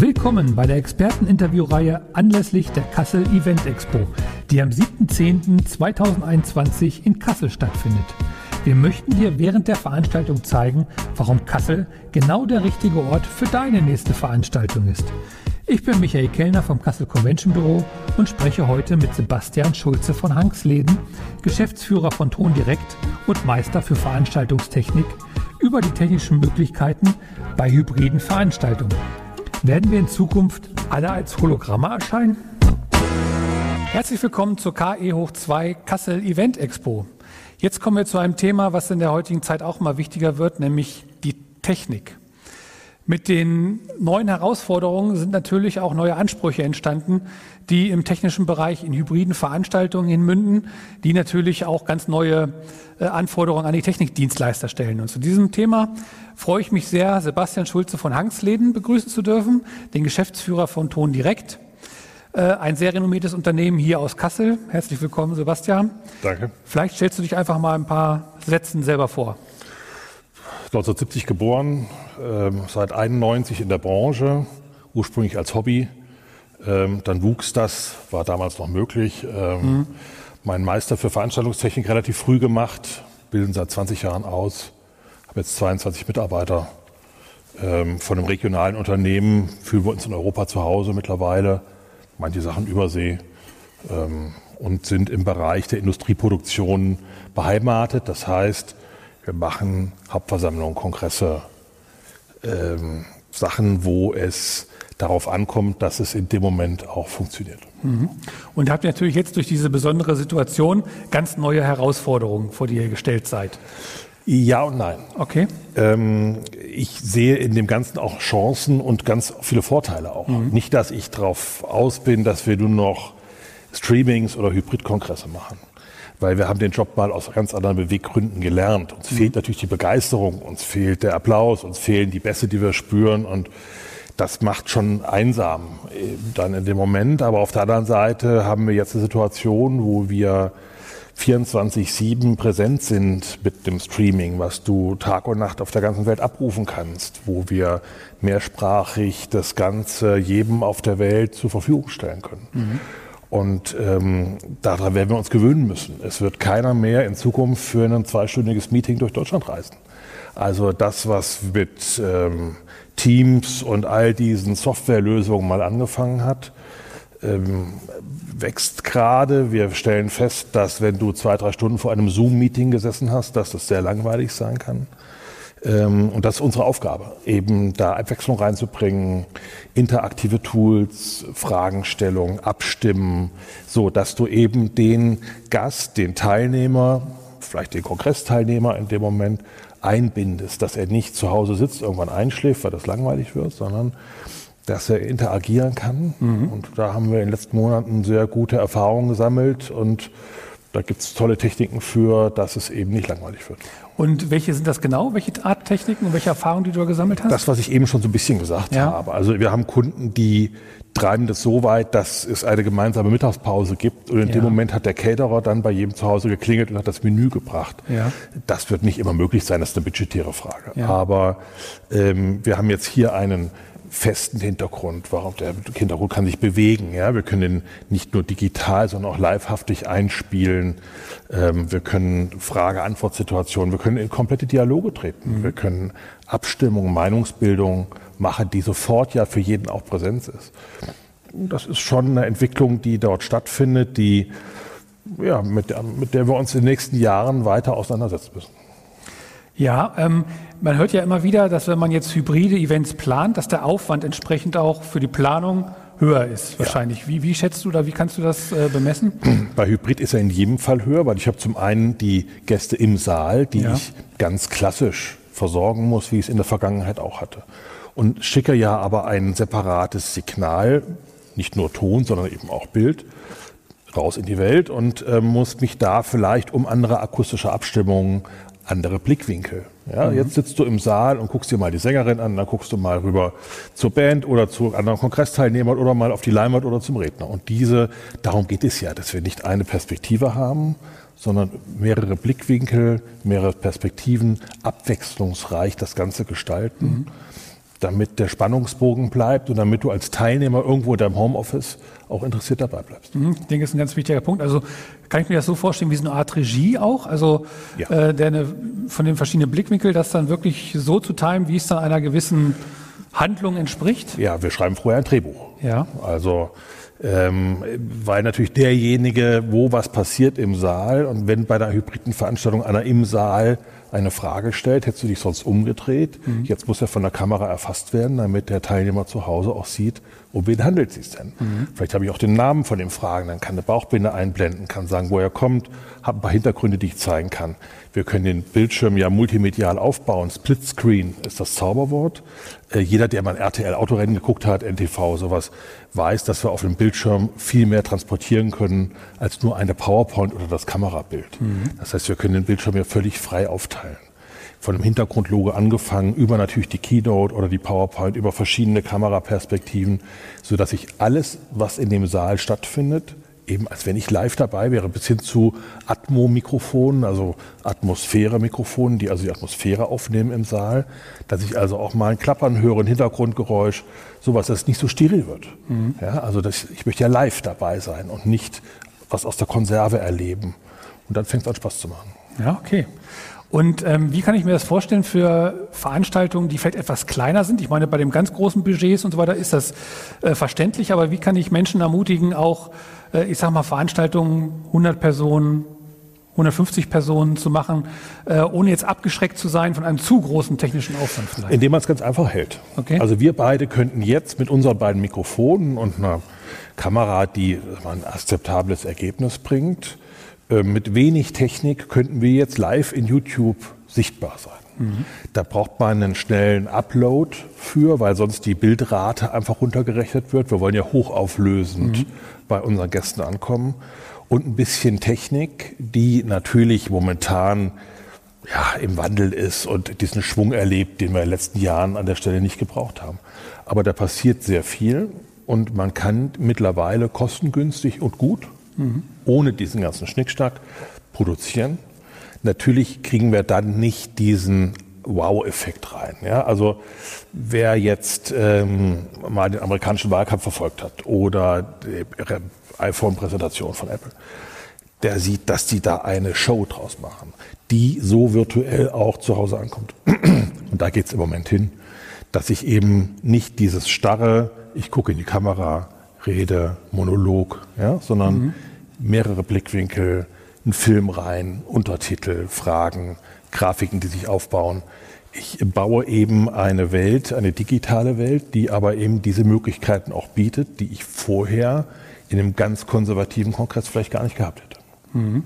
Willkommen bei der Experteninterviewreihe anlässlich der Kassel Event Expo, die am 7.10.2021 in Kassel stattfindet. Wir möchten dir während der Veranstaltung zeigen, warum Kassel genau der richtige Ort für deine nächste Veranstaltung ist. Ich bin Michael Kellner vom Kassel Convention Büro und spreche heute mit Sebastian Schulze von Hanksläden, Geschäftsführer von Ton Direkt und Meister für Veranstaltungstechnik, über die technischen Möglichkeiten bei hybriden Veranstaltungen. Werden wir in Zukunft alle als Hologramme erscheinen? Herzlich willkommen zur KE hoch 2 Kassel Event Expo. Jetzt kommen wir zu einem Thema, was in der heutigen Zeit auch mal wichtiger wird, nämlich die Technik. Mit den neuen Herausforderungen sind natürlich auch neue Ansprüche entstanden, die im technischen Bereich in hybriden Veranstaltungen hinmünden, die natürlich auch ganz neue äh, Anforderungen an die Technikdienstleister stellen. Und zu diesem Thema freue ich mich sehr, Sebastian Schulze von Hangsleden begrüßen zu dürfen, den Geschäftsführer von Ton Direkt, äh, ein sehr renommiertes Unternehmen hier aus Kassel. Herzlich willkommen, Sebastian. Danke. Vielleicht stellst du dich einfach mal ein paar Sätzen selber vor. 1970 geboren, äh, seit 91 in der Branche, ursprünglich als Hobby. Ähm, dann wuchs das, war damals noch möglich. Ähm, mhm. Mein Meister für Veranstaltungstechnik relativ früh gemacht, bilden seit 20 Jahren aus, habe jetzt 22 Mitarbeiter. Ähm, von einem regionalen Unternehmen fühlen wir uns in Europa zu Hause mittlerweile, manche Sachen übersee ähm, und sind im Bereich der Industrieproduktion beheimatet. Das heißt, wir machen Hauptversammlungen, Kongresse, ähm, Sachen, wo es darauf ankommt, dass es in dem Moment auch funktioniert. Mhm. Und habt ihr natürlich jetzt durch diese besondere Situation ganz neue Herausforderungen, vor die ihr gestellt seid. Ja und nein. Okay. Ähm, ich sehe in dem Ganzen auch Chancen und ganz viele Vorteile auch. Mhm. Nicht, dass ich darauf aus bin, dass wir nur noch Streamings oder Hybridkongresse machen weil wir haben den Job mal aus ganz anderen Beweggründen gelernt. Uns mhm. fehlt natürlich die Begeisterung, uns fehlt der Applaus, uns fehlen die Bässe, die wir spüren und das macht schon einsam äh, dann in dem Moment. Aber auf der anderen Seite haben wir jetzt eine Situation, wo wir 24-7 präsent sind mit dem Streaming, was du Tag und Nacht auf der ganzen Welt abrufen kannst, wo wir mehrsprachig das Ganze jedem auf der Welt zur Verfügung stellen können. Mhm. Und ähm, daran werden wir uns gewöhnen müssen. Es wird keiner mehr in Zukunft für ein zweistündiges Meeting durch Deutschland reisen. Also das, was mit ähm, Teams und all diesen Softwarelösungen mal angefangen hat, ähm, wächst gerade. Wir stellen fest, dass wenn du zwei, drei Stunden vor einem Zoom-Meeting gesessen hast, dass das sehr langweilig sein kann. Ähm, und das ist unsere Aufgabe, eben da Abwechslung reinzubringen, interaktive Tools, Fragenstellung, Abstimmen, so dass du eben den Gast, den Teilnehmer, vielleicht den Kongressteilnehmer in dem Moment einbindest, dass er nicht zu Hause sitzt, irgendwann einschläft, weil das langweilig wird, sondern dass er interagieren kann. Mhm. Und da haben wir in den letzten Monaten sehr gute Erfahrungen gesammelt und da gibt es tolle Techniken für, dass es eben nicht langweilig wird. Und welche sind das genau? Welche Art Techniken und welche Erfahrungen, die du da gesammelt hast? Das, was ich eben schon so ein bisschen gesagt ja. habe. Also wir haben Kunden, die treiben das so weit, dass es eine gemeinsame Mittagspause gibt. Und in ja. dem Moment hat der Caterer dann bei jedem zu Hause geklingelt und hat das Menü gebracht. Ja. Das wird nicht immer möglich sein, das ist eine budgetäre Frage. Aber ähm, wir haben jetzt hier einen festen Hintergrund. Warum der Hintergrund kann sich bewegen. Ja, wir können ihn nicht nur digital, sondern auch livehaftig einspielen. Ähm, wir können Frage-Antwort-Situationen, wir können in komplette Dialoge treten. Mhm. Wir können Abstimmung, Meinungsbildung machen, die sofort ja für jeden auch Präsenz ist. Das ist schon eine Entwicklung, die dort stattfindet, die ja, mit, der, mit der wir uns in den nächsten Jahren weiter auseinandersetzen müssen. Ja, ähm, man hört ja immer wieder, dass wenn man jetzt hybride Events plant, dass der Aufwand entsprechend auch für die Planung höher ist wahrscheinlich. Ja. Wie, wie schätzt du da, wie kannst du das äh, bemessen? Bei Hybrid ist er in jedem Fall höher, weil ich habe zum einen die Gäste im Saal, die ja. ich ganz klassisch versorgen muss, wie ich es in der Vergangenheit auch hatte. Und schicke ja aber ein separates Signal, nicht nur Ton, sondern eben auch Bild, raus in die Welt und äh, muss mich da vielleicht um andere akustische Abstimmungen, andere Blickwinkel. Ja, mhm. Jetzt sitzt du im Saal und guckst dir mal die Sängerin an, dann guckst du mal rüber zur Band oder zu anderen Kongressteilnehmern oder mal auf die Leinwand oder zum Redner. Und diese, darum geht es ja, dass wir nicht eine Perspektive haben, sondern mehrere Blickwinkel, mehrere Perspektiven, abwechslungsreich das Ganze gestalten. Mhm. damit der Spannungsbogen bleibt und damit du als Teilnehmer irgendwo in deinem Homeoffice auch interessiert dabei bleibst. Mhm, ich denke, das ist ein ganz wichtiger Punkt. Also kann ich mir das so vorstellen wie so eine Art Regie auch, also ja. äh, der eine, von den verschiedenen Blickwinkeln, das dann wirklich so zu timen, wie es dann einer gewissen Handlung entspricht? Ja, wir schreiben vorher ein Drehbuch. Ja. Also ähm, weil natürlich derjenige, wo was passiert im Saal und wenn bei der hybriden Veranstaltung einer im Saal eine Frage stellt, hättest du dich sonst umgedreht. Mhm. Jetzt muss er von der Kamera erfasst werden, damit der Teilnehmer zu Hause auch sieht, um wen handelt es sich denn. Mhm. Vielleicht habe ich auch den Namen von dem Fragen, dann kann eine Bauchbinde einblenden, kann sagen, wo er kommt, habe ein paar Hintergründe, die ich zeigen kann. Wir können den Bildschirm ja multimedial aufbauen. Splitscreen ist das Zauberwort. Äh, jeder, der mal RTL Autorennen geguckt hat, NTV, sowas, weiß, dass wir auf dem Bildschirm viel mehr transportieren können als nur eine PowerPoint oder das Kamerabild. Mhm. Das heißt, wir können den Bildschirm ja völlig frei aufteilen. Von dem Hintergrundlogo angefangen, über natürlich die Keynote oder die PowerPoint, über verschiedene Kameraperspektiven, so dass ich alles, was in dem Saal stattfindet, eben als wenn ich live dabei wäre, bis hin zu Atmo-Mikrofonen, also Atmosphäre-Mikrofonen, die also die Atmosphäre aufnehmen im Saal, dass ich also auch mal ein Klappern höre, ein Hintergrundgeräusch, sowas, dass es nicht so steril wird. Mhm. Ja, also das, ich möchte ja live dabei sein und nicht was aus der Konserve erleben. Und dann fängt es an Spaß zu machen. Ja, okay. Und ähm, wie kann ich mir das vorstellen für Veranstaltungen, die vielleicht etwas kleiner sind? Ich meine, bei dem ganz großen Budgets und so weiter ist das äh, verständlich, aber wie kann ich Menschen ermutigen, auch ich sage mal, Veranstaltungen 100 Personen, 150 Personen zu machen, äh, ohne jetzt abgeschreckt zu sein von einem zu großen technischen Aufwand vielleicht? Indem man es ganz einfach hält. Okay. Also wir beide könnten jetzt mit unseren beiden Mikrofonen und einer Kamera, die ein akzeptables Ergebnis bringt, äh, mit wenig Technik könnten wir jetzt live in YouTube sichtbar sein. Da braucht man einen schnellen Upload für, weil sonst die Bildrate einfach runtergerechnet wird. Wir wollen ja hochauflösend mhm. bei unseren Gästen ankommen. Und ein bisschen Technik, die natürlich momentan ja, im Wandel ist und diesen Schwung erlebt, den wir in den letzten Jahren an der Stelle nicht gebraucht haben. Aber da passiert sehr viel und man kann mittlerweile kostengünstig und gut, mhm. ohne diesen ganzen Schnickschnack, produzieren. Natürlich kriegen wir dann nicht diesen Wow-Effekt rein. Ja? Also wer jetzt ähm, mal den amerikanischen Wahlkampf verfolgt hat oder die iPhone-Präsentation von Apple, der sieht, dass die da eine Show draus machen, die so virtuell auch zu Hause ankommt. Und da geht es im Moment hin, dass ich eben nicht dieses starre, ich gucke in die Kamera, rede, Monolog, ja, sondern mhm. mehrere Blickwinkel, einen Film rein, Untertitel, Fragen, Grafiken, die sich aufbauen. Ich baue eben eine Welt, eine digitale Welt, die aber eben diese Möglichkeiten auch bietet, die ich vorher in einem ganz konservativen Kongress vielleicht gar nicht gehabt hätte. Mhm.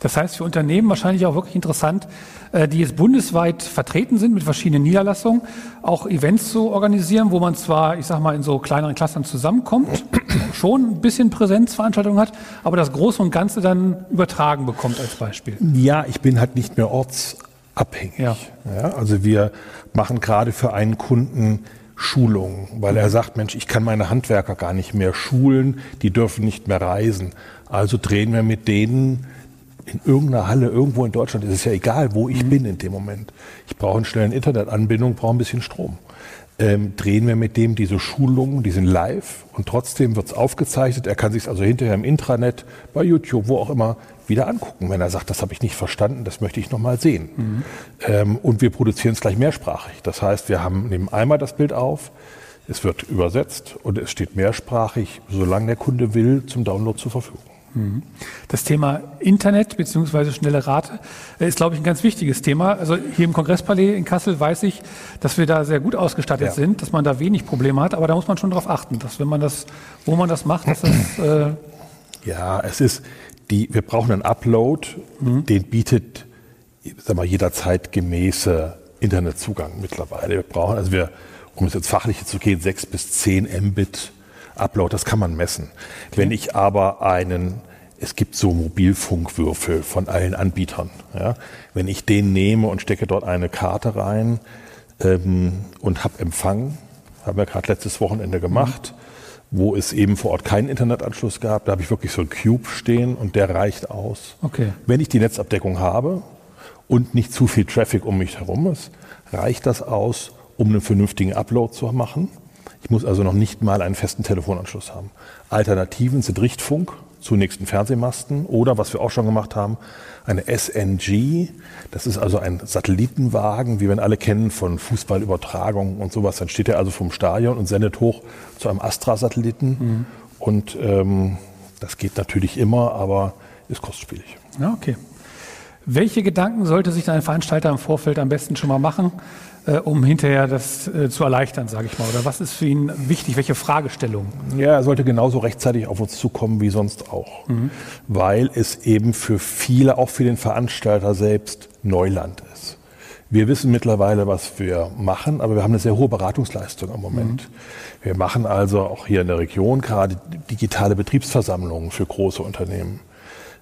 Das heißt für Unternehmen wahrscheinlich auch wirklich interessant, äh, die jetzt bundesweit vertreten sind mit verschiedenen Niederlassungen, auch Events zu organisieren, wo man zwar, ich sag mal, in so kleineren Clustern zusammenkommt, schon ein bisschen Präsenzveranstaltungen hat, aber das Große und Ganze dann übertragen bekommt als Beispiel. Ja, ich bin halt nicht mehr ortsabhängig. Ja. ja also wir machen gerade für einen Kunden Schulungen, weil er sagt, Mensch, ich kann meine Handwerker gar nicht mehr schulen, die dürfen nicht mehr reisen. Also drehen wir mit denen in irgendeiner Halle irgendwo in Deutschland, ist es ja egal, wo ich mhm. bin in dem Moment. Ich brauche eine schnelle Internetanbindung, brauche ein bisschen Strom. Ähm, drehen wir mit dem diese Schulungen, die sind live und trotzdem wird es aufgezeichnet. Er kann sich also hinterher im Intranet, bei YouTube, wo auch immer, wieder angucken, wenn er sagt, das habe ich nicht verstanden, das möchte ich nochmal sehen. Mhm. Ähm, und wir produzieren es gleich mehrsprachig. Das heißt, wir haben nehmen einmal das Bild auf, es wird übersetzt und es steht mehrsprachig, solange der Kunde will, zum Download zur Verfügung. Mhm. Das Thema Internet bzw. schnelle Rate ist, glaube ich, ein ganz wichtiges Thema. Also hier im Kongresspalais in Kassel weiß ich, dass wir da sehr gut ausgestattet ja. sind, dass man da wenig Probleme hat, aber da muss man schon darauf achten, dass wenn man das, wo man das macht, dass das äh ja, es ist die, wir brauchen einen Upload, mhm. den bietet, sag mal, jederzeit gemäße Internetzugang mittlerweile. Wir brauchen, also wir, um es jetzt fachlich zu gehen, sechs bis zehn Mbit Upload, das kann man messen. Okay. Wenn ich aber einen, es gibt so Mobilfunkwürfel von allen Anbietern. Ja? Wenn ich den nehme und stecke dort eine Karte rein ähm, und habe Empfang, haben wir gerade letztes Wochenende gemacht, mhm. wo es eben vor Ort keinen Internetanschluss gab, da habe ich wirklich so einen Cube stehen und der reicht aus. Okay. Wenn ich die Netzabdeckung habe und nicht zu viel Traffic um mich herum ist, reicht das aus, um einen vernünftigen Upload zu machen. Ich muss also noch nicht mal einen festen Telefonanschluss haben. Alternativen sind Richtfunk zu nächsten Fernsehmasten oder, was wir auch schon gemacht haben, eine SNG. Das ist also ein Satellitenwagen, wie wir ihn alle kennen von Fußballübertragungen und sowas. Dann steht er also vom Stadion und sendet hoch zu einem Astra-Satelliten. Mhm. Und ähm, das geht natürlich immer, aber ist kostspielig. Ja, okay. Welche Gedanken sollte sich ein Veranstalter im Vorfeld am besten schon mal machen, äh, um hinterher das äh, zu erleichtern, sage ich mal? Oder was ist für ihn wichtig? Welche Fragestellung? Ja, er sollte genauso rechtzeitig auf uns zukommen wie sonst auch, mhm. weil es eben für viele, auch für den Veranstalter selbst, Neuland ist. Wir wissen mittlerweile, was wir machen, aber wir haben eine sehr hohe Beratungsleistung im Moment. Mhm. Wir machen also auch hier in der Region gerade digitale Betriebsversammlungen für große Unternehmen.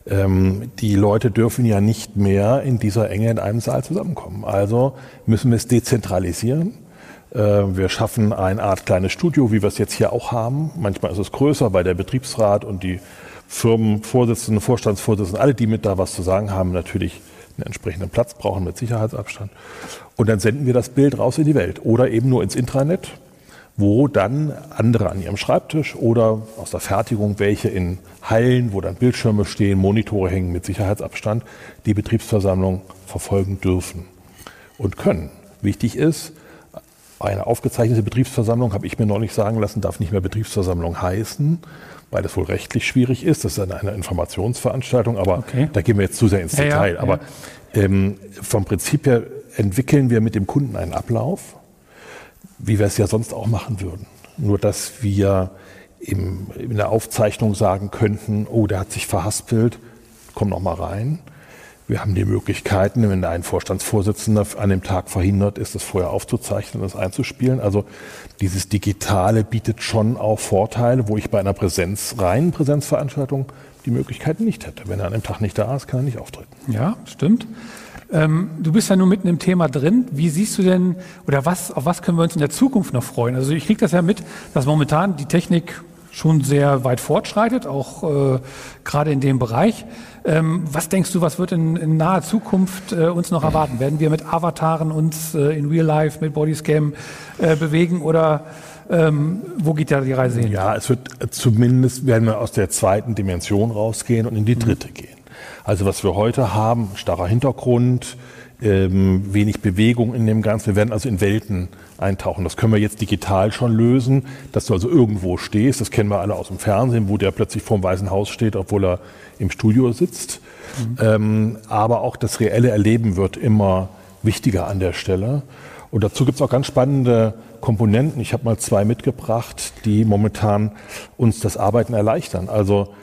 Ähm, die Leute dürfen ja nicht mehr in dieser Enge in einem Saal zusammenkommen. Also müssen wir es dezentralisieren. Äh, wir schaffen eine Art kleines Studio, wie wir es jetzt hier auch haben. Manchmal ist es größer, weil der Betriebsrat und die Firmenvorsitzenden, Vorstandsvorsitzenden, alle, die mit da was zu sagen haben, natürlich einen entsprechenden Platz brauchen mit Sicherheitsabstand. Und dann senden wir das Bild raus in die Welt oder eben nur ins Intranet wo dann andere an ihrem Schreibtisch oder aus der Fertigung welche in Hallen, wo dann Bildschirme stehen, Monitore hängen mit Sicherheitsabstand, die Betriebsversammlung verfolgen dürfen und können. Wichtig ist, eine aufgezeichnete Betriebsversammlung, habe ich mir neulich sagen lassen, darf nicht mehr Betriebsversammlung heißen, weil das wohl rechtlich schwierig ist. Das ist eine, Informationsveranstaltung, aber okay. da gehen wir jetzt zu sehr ins ja, Detail. Ja, aber ähm, vom Prinzip her entwickeln wir mit dem Kunden einen Ablauf, wie wir es ja sonst auch machen würden. Nur dass wir im, in der Aufzeichnung sagen könnten, oh, der hat sich verhaspelt, komm noch mal rein. Wir haben die Möglichkeiten, wenn ein Vorstandsvorsitzender an dem Tag verhindert ist, das vorher aufzuzeichnen und das einzuspielen. Also dieses Digitale bietet schon auch Vorteile, wo ich bei einer Präsenz, reinen Präsenzveranstaltung die Möglichkeiten nicht hätte. Wenn er an dem Tag nicht da ist, kann er nicht auftreten. Ja, stimmt. Ähm, du bist ja nur mitten im Thema drin. Wie siehst du denn, oder was, auf was können wir uns in der Zukunft noch freuen? Also ich kriege das ja mit, dass momentan die Technik schon sehr weit fortschreitet, auch äh, gerade in dem Bereich. Ähm, was denkst du, was wird in, in naher Zukunft äh, uns noch erwarten? Werden wir mit Avataren uns äh, in Real Life, mit Bodyscam äh, bewegen oder ähm, wo geht da die Reise hin? Ja, es wird zumindest, werden wir aus der zweiten Dimension rausgehen und in die dritte mhm. gehen. Also was wir heute haben, starrer Hintergrund, ähm, wenig Bewegung in dem Ganzen. Wir werden also in Welten eintauchen. Das können wir jetzt digital schon lösen, dass du also irgendwo stehst. Das kennen wir alle aus dem Fernsehen, wo der plötzlich vorm Weißen Haus steht, obwohl er im Studio sitzt. Mhm. Ähm, aber auch das reelle Erleben wird immer wichtiger an der Stelle. Und dazu gibt es auch ganz spannende Komponenten. Ich habe mal zwei mitgebracht, die momentan uns das Arbeiten erleichtern. Also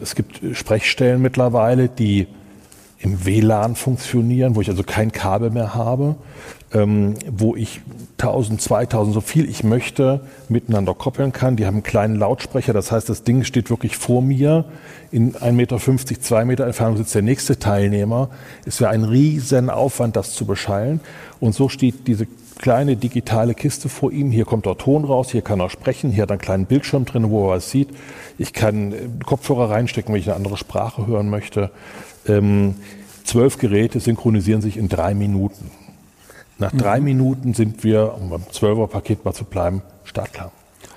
es gibt Sprechstellen mittlerweile, die im WLAN funktionieren, wo ich also kein Kabel mehr habe, ähm, wo ich 1000, 2000, so viel ich möchte, miteinander koppeln kann. Die haben einen kleinen Lautsprecher, das heißt, das Ding steht wirklich vor mir. In 1,50 Meter, 2 Meter Entfernung sitzt der nächste Teilnehmer. Es wäre ein riesen Aufwand, das zu beschallen. Und so steht diese kleine digitale Kiste vor ihm. Hier kommt der Ton raus, hier kann er sprechen, hier hat er einen kleinen Bildschirm drin, wo er was sieht. Ich kann äh, Kopfhörer reinstecken, wenn ich eine andere Sprache hören möchte. Ähm, zwölf Geräte synchronisieren sich in drei Minuten. Nach mhm. drei Minuten sind wir, um beim Zwölfer-Paket mal zu bleiben, startklar.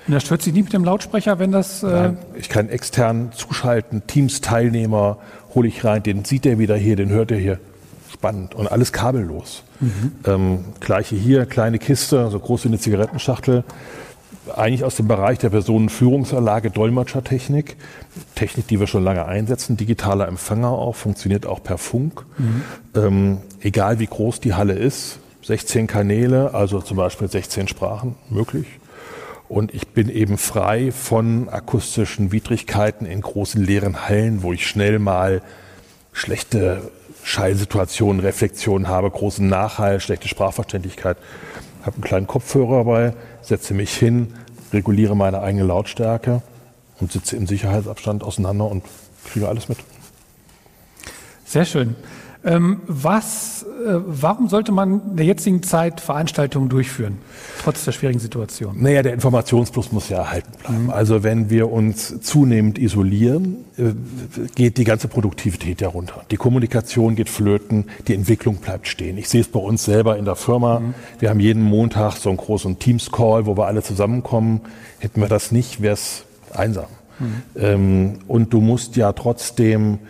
Und das stört sich nicht mit dem Lautsprecher, wenn das. Äh Nein, ich kann extern zuschalten, Teams-Teilnehmer hole ich rein, den sieht er wieder hier, den hört er hier spannend und alles kabellos. Mhm. Ähm, gleiche hier, kleine Kiste, so groß wie eine Zigarettenschachtel. Eigentlich aus dem Bereich der Personenführungsanlage, Dolmetschertechnik. Technik, die wir schon lange einsetzen. Digitaler Empfänger auch, funktioniert auch per Funk. Mhm. Ähm, egal wie groß die Halle ist, 16 Kanäle, also zum Beispiel 16 Sprachen möglich. Und ich bin eben frei von akustischen Widrigkeiten in großen leeren Hallen, wo ich schnell mal schlechte Schallsituationen, Reflexionen habe, großen Nachhall, schlechte Sprachverständlichkeit. Habe einen kleinen Kopfhörer dabei, setze mich hin, reguliere meine eigene Lautstärke und sitze im Sicherheitsabstand auseinander und kriege alles mit. Sehr schön. Ähm, was, äh, warum sollte man in der jetzigen Zeit Veranstaltungen durchführen, trotz der schwierigen Situation? Naja, der Informationsfluss muss ja erhalten bleiben. Mhm. Also wenn wir uns zunehmend isolieren, äh, geht die ganze Produktivität ja runter. Die Kommunikation geht flöten, die Entwicklung bleibt stehen. Ich sehe es bei uns selber in der Firma. Mhm. Wir haben jeden Montag so einen großen Teams-Call, wo wir alle zusammenkommen. Hätten wir das nicht, wäre es einsam. Mhm. Ähm, und du musst ja trotzdem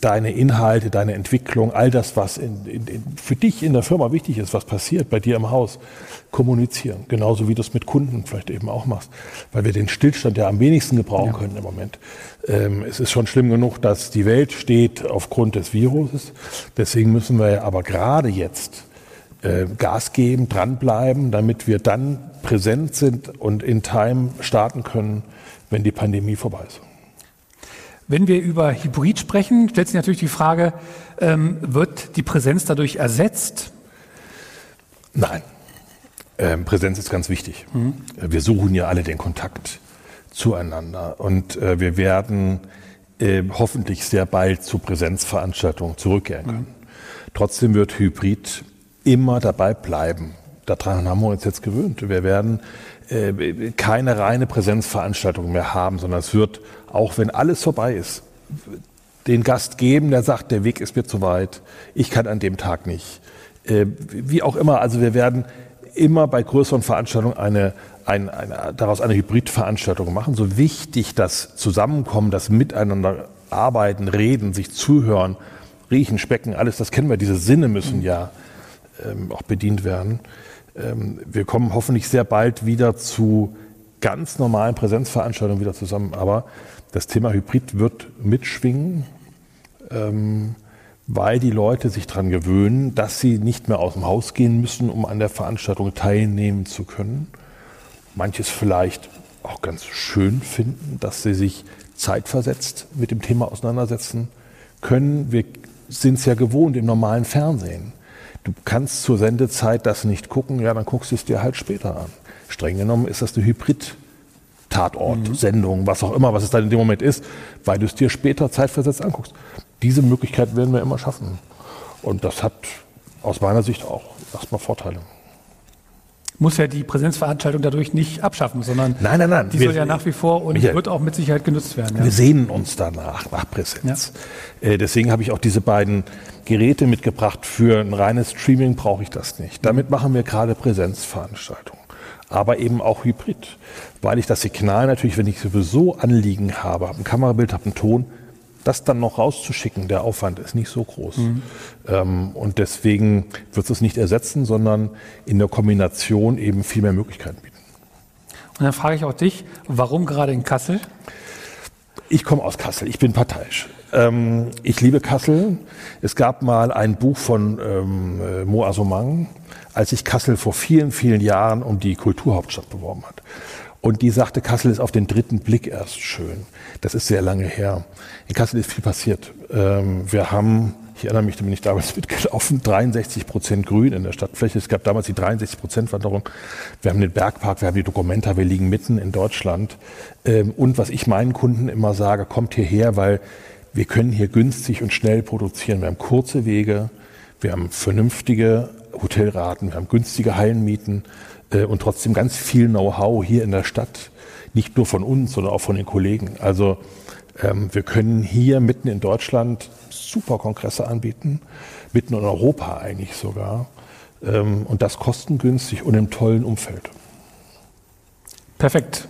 deine Inhalte, deine Entwicklung, all das, was in, in, für dich in der Firma wichtig ist, was passiert bei dir im Haus, kommunizieren. Genauso wie du es mit Kunden vielleicht eben auch machst, weil wir den Stillstand ja am wenigsten gebrauchen ja. können im Moment. Ähm, es ist schon schlimm genug, dass die Welt steht aufgrund des Viruses. Deswegen müssen wir aber gerade jetzt äh, Gas geben, dranbleiben, damit wir dann präsent sind und in Time starten können, wenn die Pandemie vorbei ist. Wenn wir über Hybrid sprechen, stellt sich natürlich die Frage, ähm, wird die Präsenz dadurch ersetzt? Nein. Ähm, Präsenz ist ganz wichtig. Mhm. Wir suchen ja alle den Kontakt zueinander und äh, wir werden äh, hoffentlich sehr bald zu Präsenzveranstaltungen zurückkehren können. Mhm. Trotzdem wird Hybrid immer dabei bleiben. Daran haben wir uns jetzt gewöhnt. Wir werden äh, keine reine Präsenzveranstaltung mehr haben, sondern es wird auch wenn alles vorbei ist, den Gast geben, der sagt, der Weg ist mir zu weit, ich kann an dem Tag nicht. Äh, wie auch immer, also wir werden immer bei größeren Veranstaltungen eine, eine, eine, daraus eine Hybridveranstaltung machen. So wichtig das Zusammenkommen, das Miteinander arbeiten, reden, sich zuhören, riechen, specken, alles, das kennen wir. Diese Sinne müssen ja ähm, auch bedient werden. Ähm, wir kommen hoffentlich sehr bald wieder zu ganz normalen Präsenzveranstaltungen wieder zusammen. Aber das Thema Hybrid wird mitschwingen, ähm, weil die Leute sich daran gewöhnen, dass sie nicht mehr aus dem Haus gehen müssen, um an der Veranstaltung teilnehmen zu können. Manches vielleicht auch ganz schön finden, dass sie sich zeitversetzt mit dem Thema auseinandersetzen können. Wir sind es ja gewohnt im normalen Fernsehen. Du kannst zur Sendezeit das nicht gucken, ja, dann guckst du es dir halt später an. Streng genommen ist das eine Hybrid- Tatort, mhm. Sendung, was auch immer, was es dann in dem Moment ist, weil du es dir später zeitversetzt anguckst. Diese Möglichkeit werden wir immer schaffen. Und das hat aus meiner Sicht auch erstmal Vorteile. Muss ja die Präsenzveranstaltung dadurch nicht abschaffen, sondern nein, nein, nein. die wir, soll ja nach wie vor und Michael, wird auch mit Sicherheit genutzt werden. Ja. Wir sehnen uns danach, nach Präsenz. Ja. Äh, deswegen habe ich auch diese beiden Geräte mitgebracht. Für ein reines Streaming brauche ich das nicht. Damit machen wir gerade Präsenzveranstaltungen aber eben auch Hybrid, weil ich das Signal natürlich, wenn ich sowieso Anliegen habe, habe ein Kamerabild, habe einen Ton, das dann noch rauszuschicken, der Aufwand ist nicht so groß. Mhm. Ähm, und deswegen wird es nicht ersetzen, sondern in der Kombination eben viel mehr Möglichkeiten bieten. Und dann frage ich auch dich, warum gerade in Kassel? Ich komme aus Kassel, ich bin parteiisch. Ähm, ich liebe Kassel. Es gab mal ein Buch von ähm, äh, Mo Asomang, als sich Kassel vor vielen, vielen Jahren um die Kulturhauptstadt beworben hat. Und die sagte, Kassel ist auf den dritten Blick erst schön. Das ist sehr lange her. In Kassel ist viel passiert. Ähm, wir haben, ich erinnere mich, da bin ich damals mitgelaufen, 63 Prozent Grün in der Stadtfläche. Es gab damals die 63 Prozent Wanderung. Wir haben den Bergpark, wir haben die Dokumenta, wir liegen mitten in Deutschland. Ähm, und was ich meinen Kunden immer sage, kommt hierher, weil wir können hier günstig und schnell produzieren. Wir haben kurze Wege, wir haben vernünftige Hotelraten, wir haben günstige Hallenmieten äh, und trotzdem ganz viel Know-how hier in der Stadt. Nicht nur von uns, sondern auch von den Kollegen. Also wir können hier mitten in Deutschland super Kongresse anbieten, mitten in Europa eigentlich sogar. Ähm, und das kostengünstig und im tollen Umfeld. Perfekt.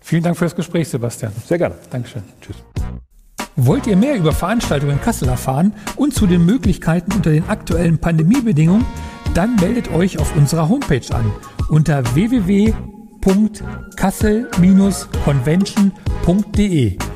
Vielen Dank für das Gespräch, Sebastian. Sehr gerne. Dankeschön. Tschüss. Wollt ihr mehr über Veranstaltungen in Kassel erfahren und zu den Möglichkeiten unter den aktuellen Pandemiebedingungen? Dann meldet euch auf unserer Homepage an unter www.kassel-convention.de.